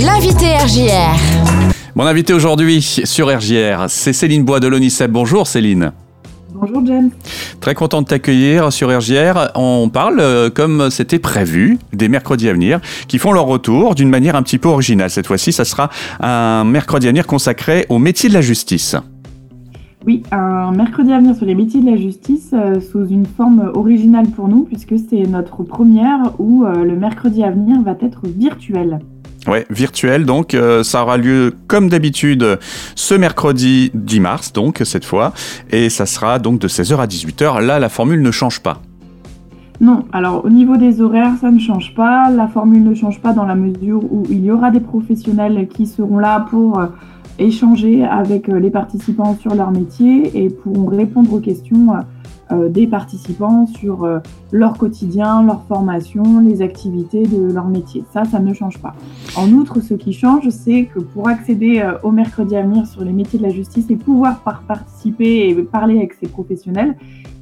L'invité RJR. Mon invité aujourd'hui sur RJR, c'est Céline Bois de l'ONICEP. Bonjour Céline. Bonjour James. Très content de t'accueillir sur RJR. On parle, euh, comme c'était prévu, des mercredis à venir qui font leur retour d'une manière un petit peu originale. Cette fois-ci, ça sera un mercredi à venir consacré au métier de la justice. Oui, un mercredi à venir sur les métiers de la justice euh, sous une forme originale pour nous, puisque c'est notre première où euh, le mercredi à venir va être virtuel. Ouais, virtuel, donc euh, ça aura lieu comme d'habitude ce mercredi 10 mars, donc cette fois, et ça sera donc de 16h à 18h. Là, la formule ne change pas. Non, alors au niveau des horaires, ça ne change pas. La formule ne change pas dans la mesure où il y aura des professionnels qui seront là pour échanger avec euh, les participants sur leur métier et pourront répondre aux questions euh, euh, des participants sur leur quotidien, leur formation, les activités de leur métier. Ça, ça ne change pas. En outre, ce qui change, c'est que pour accéder au mercredi à venir sur les métiers de la justice et pouvoir participer et parler avec ces professionnels,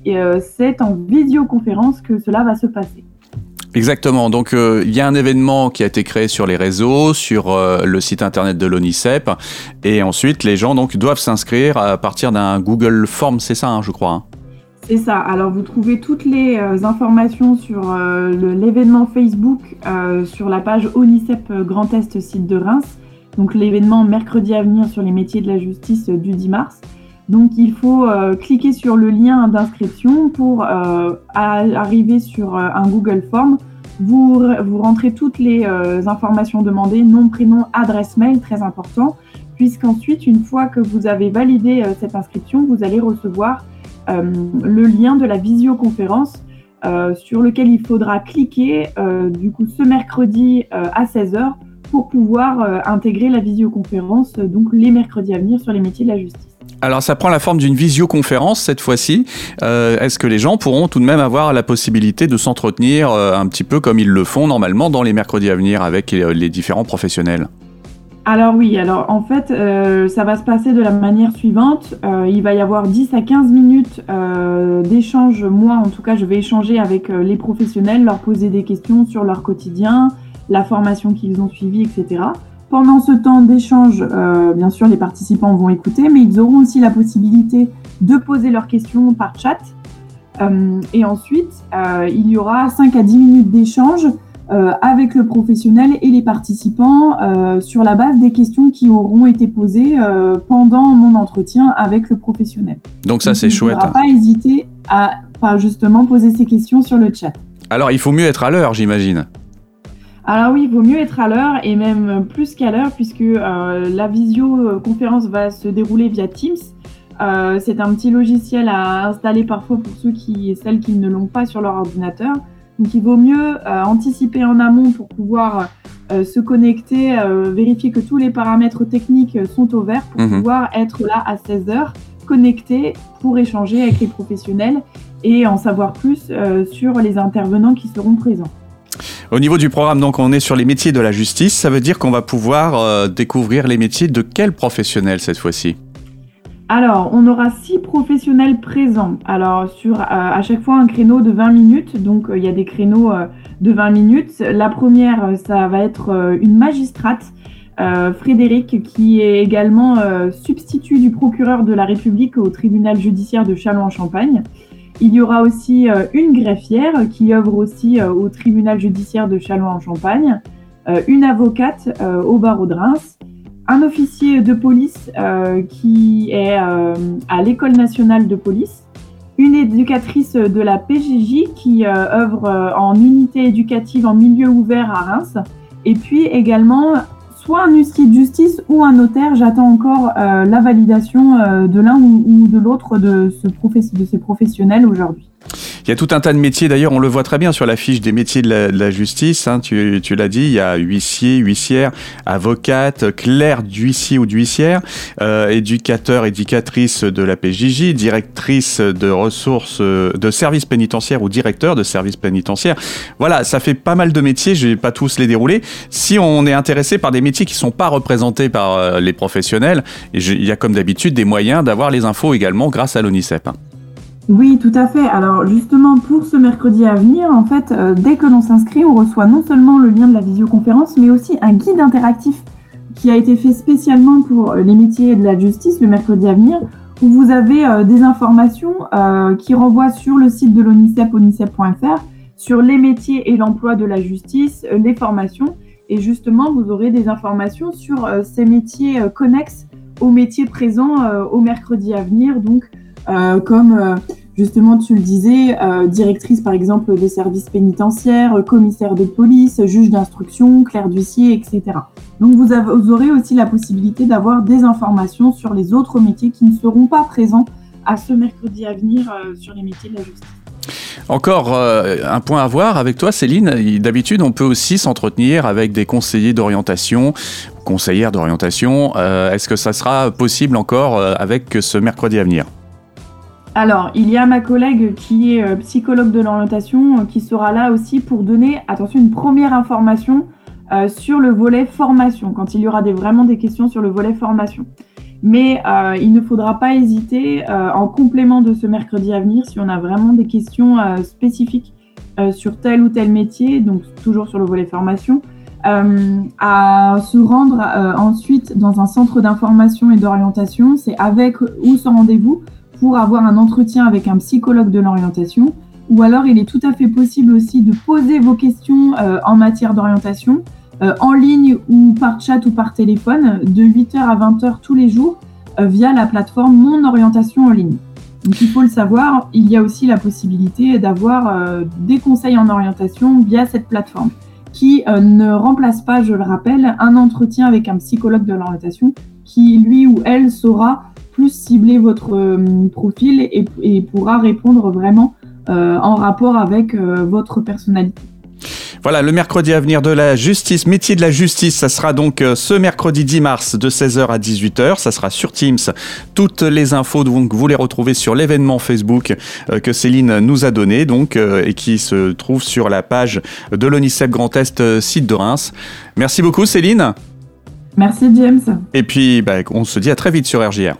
c'est en visioconférence que cela va se passer. Exactement. Donc euh, il y a un événement qui a été créé sur les réseaux, sur euh, le site internet de l'ONICEP, et ensuite les gens doivent s'inscrire à partir d'un Google Form, c'est ça, hein, je crois. Hein. C'est ça. Alors vous trouvez toutes les euh, informations sur l'événement Facebook sur la page ONICEP Grand Est site de Reims. Donc l'événement mercredi à venir sur les métiers de la justice du 10 mars. Donc il faut cliquer sur le lien d'inscription pour arriver sur un Google Form vous, vous rentrez toutes les euh, informations demandées, nom, prénom, adresse mail, très important, puisqu'ensuite, une fois que vous avez validé euh, cette inscription, vous allez recevoir euh, le lien de la visioconférence sur lequel il faudra cliquer du coup ce mercredi à 16h pour pouvoir intégrer la visioconférence donc les mercredis à venir sur les métiers de la justice. Alors ça prend la forme d'une visioconférence cette fois-ci. Euh, est-ce que les gens pourront tout de même avoir la possibilité de s'entretenir euh, un petit peu comme ils le font normalement dans les mercredis à venir avec euh, les différents professionnels? Alors oui, alors en fait, ça va se passer de la manière suivante. il va y avoir 10 à 15 minutes d'échange. Moi, en tout cas, je vais échanger avec les professionnels, leur poser des questions sur leur quotidien, la formation qu'ils ont suivie, etc. Pendant ce temps d'échange, euh, bien sûr, les participants vont écouter, mais ils auront aussi la possibilité de poser leurs questions par chat. Euh, et ensuite, euh, il y aura 5 à 10 minutes d'échange avec le professionnel et les participants sur la base des questions qui auront été posées pendant mon entretien avec le professionnel. Donc ça, c'est chouette. Il ne pas hésiter à, justement poser ces questions sur le chat. Alors, il faut mieux être à l'heure, j'imagine. Alors oui, il vaut mieux être à l'heure et même plus qu'à l'heure puisque euh, la visioconférence va se dérouler via Teams. Euh, c'est un petit logiciel à installer parfois pour ceux qui et celles qui ne l'ont pas sur leur ordinateur. Donc il vaut mieux euh, anticiper en amont pour pouvoir se connecter, vérifier que tous les paramètres techniques sont au vert pour mhm. pouvoir être là à 16h, connecté pour échanger avec les professionnels et en savoir plus sur les intervenants qui seront présents. Au niveau du programme, donc, on est sur les métiers de la justice. Ça veut dire qu'on va pouvoir euh, découvrir les métiers de quel professionnel cette fois-ci? Alors, on aura six professionnels présents. Alors, sur euh, à chaque fois un créneau de 20 minutes. Donc, euh, il y a des créneaux de 20 minutes. La première, ça va être une magistrate, Frédéric, qui est également substitut du procureur de la République au tribunal judiciaire de Châlons-en-Champagne. Il y aura aussi euh, une greffière qui œuvre aussi euh, au tribunal judiciaire de Châlons-en-Champagne, euh, une avocate au barreau de Reims, un officier de police qui est à l'école nationale de police, une éducatrice de la PJJ qui œuvre en unité éducative en milieu ouvert à Reims, et puis également soit un huissier de justice ou un notaire. J'attends encore euh, la validation euh, de l'un ou, de l'autre de, ce de ces professionnels aujourd'hui. Il y a tout un tas de métiers, d'ailleurs, on le voit très bien sur la fiche des métiers de la, justice. Hein, tu, l'as dit, il y a huissier, huissière, avocate, clerc d'huissier ou d'huissière, euh, éducateur, éducatrice de la PJJ, directrice de ressources, de services pénitentiaires ou directeur de services pénitentiaires. Voilà, ça fait pas mal de métiers, je vais pas tous les dérouler. Si on est intéressé par des métiers qui sont pas représentés par euh, les professionnels, il y a comme d'habitude des moyens d'avoir les infos également grâce à l'ONICEP. Oui, tout à fait. Alors justement, pour ce mercredi à venir, en fait, euh, dès que l'on s'inscrit, on reçoit non seulement le lien de la visioconférence, mais aussi un guide interactif qui a été fait spécialement pour les métiers de la justice le mercredi à venir, où vous avez euh, des informations euh, qui renvoient sur le site de l'ONICEP, onicep.fr, sur les métiers et l'emploi de la justice, les formations, et justement, vous aurez des informations sur ces métiers connexes aux métiers présents au mercredi à venir, donc euh, comme euh, justement tu le disais, euh, directrice par exemple des services pénitentiaires, commissaire de police, juge d'instruction, clerc d'huissier, etc. Donc vous, aurez aussi la possibilité d'avoir des informations sur les autres métiers qui ne seront pas présents à ce mercredi à venir sur les métiers de la justice. Encore un point à voir avec toi, Céline. D'habitude, on peut aussi s'entretenir avec des conseillers d'orientation, conseillères d'orientation. Est-ce que ça sera possible encore avec ce mercredi à venir? Alors, il y a ma collègue qui est euh, psychologue de l'orientation euh, qui sera là aussi pour donner, attention, une première information euh, sur le volet formation, quand il y aura vraiment des questions sur le volet formation. Mais il ne faudra pas hésiter, en complément de ce mercredi à venir, si on a vraiment des questions spécifiques sur tel ou tel métier, donc toujours sur le volet formation, à se rendre ensuite dans un centre d'information et d'orientation. C'est avec ou sans rendez-vous pour avoir un entretien avec un psychologue de l'orientation. Ou alors, il est tout à fait possible aussi de poser vos questions euh, en matière d'orientation euh, en ligne ou par chat ou par téléphone de 8h à 20h tous les jours euh, via la plateforme Mon Orientation en ligne. Donc, il faut le savoir, il y a aussi la possibilité d'avoir des conseils en orientation via cette plateforme qui ne remplace pas, je le rappelle, un entretien avec un psychologue de l'orientation qui, lui ou elle, saura plus cibler votre euh, profil et, pourra répondre vraiment euh, en rapport avec euh, votre personnalité. Voilà, le mercredi à venir de la justice, métier de la justice, ça sera donc ce mercredi 10 mars de 16h à 18h. Ça sera sur Teams. Toutes les infos, donc, vous les retrouvez sur l'événement Facebook que Céline nous a donné, donc, et qui se trouve sur la page de l'ONICEP Grand Est, site de Reims. Merci beaucoup, Céline. Merci, James. Et puis, bah, on se dit à très vite sur RJR.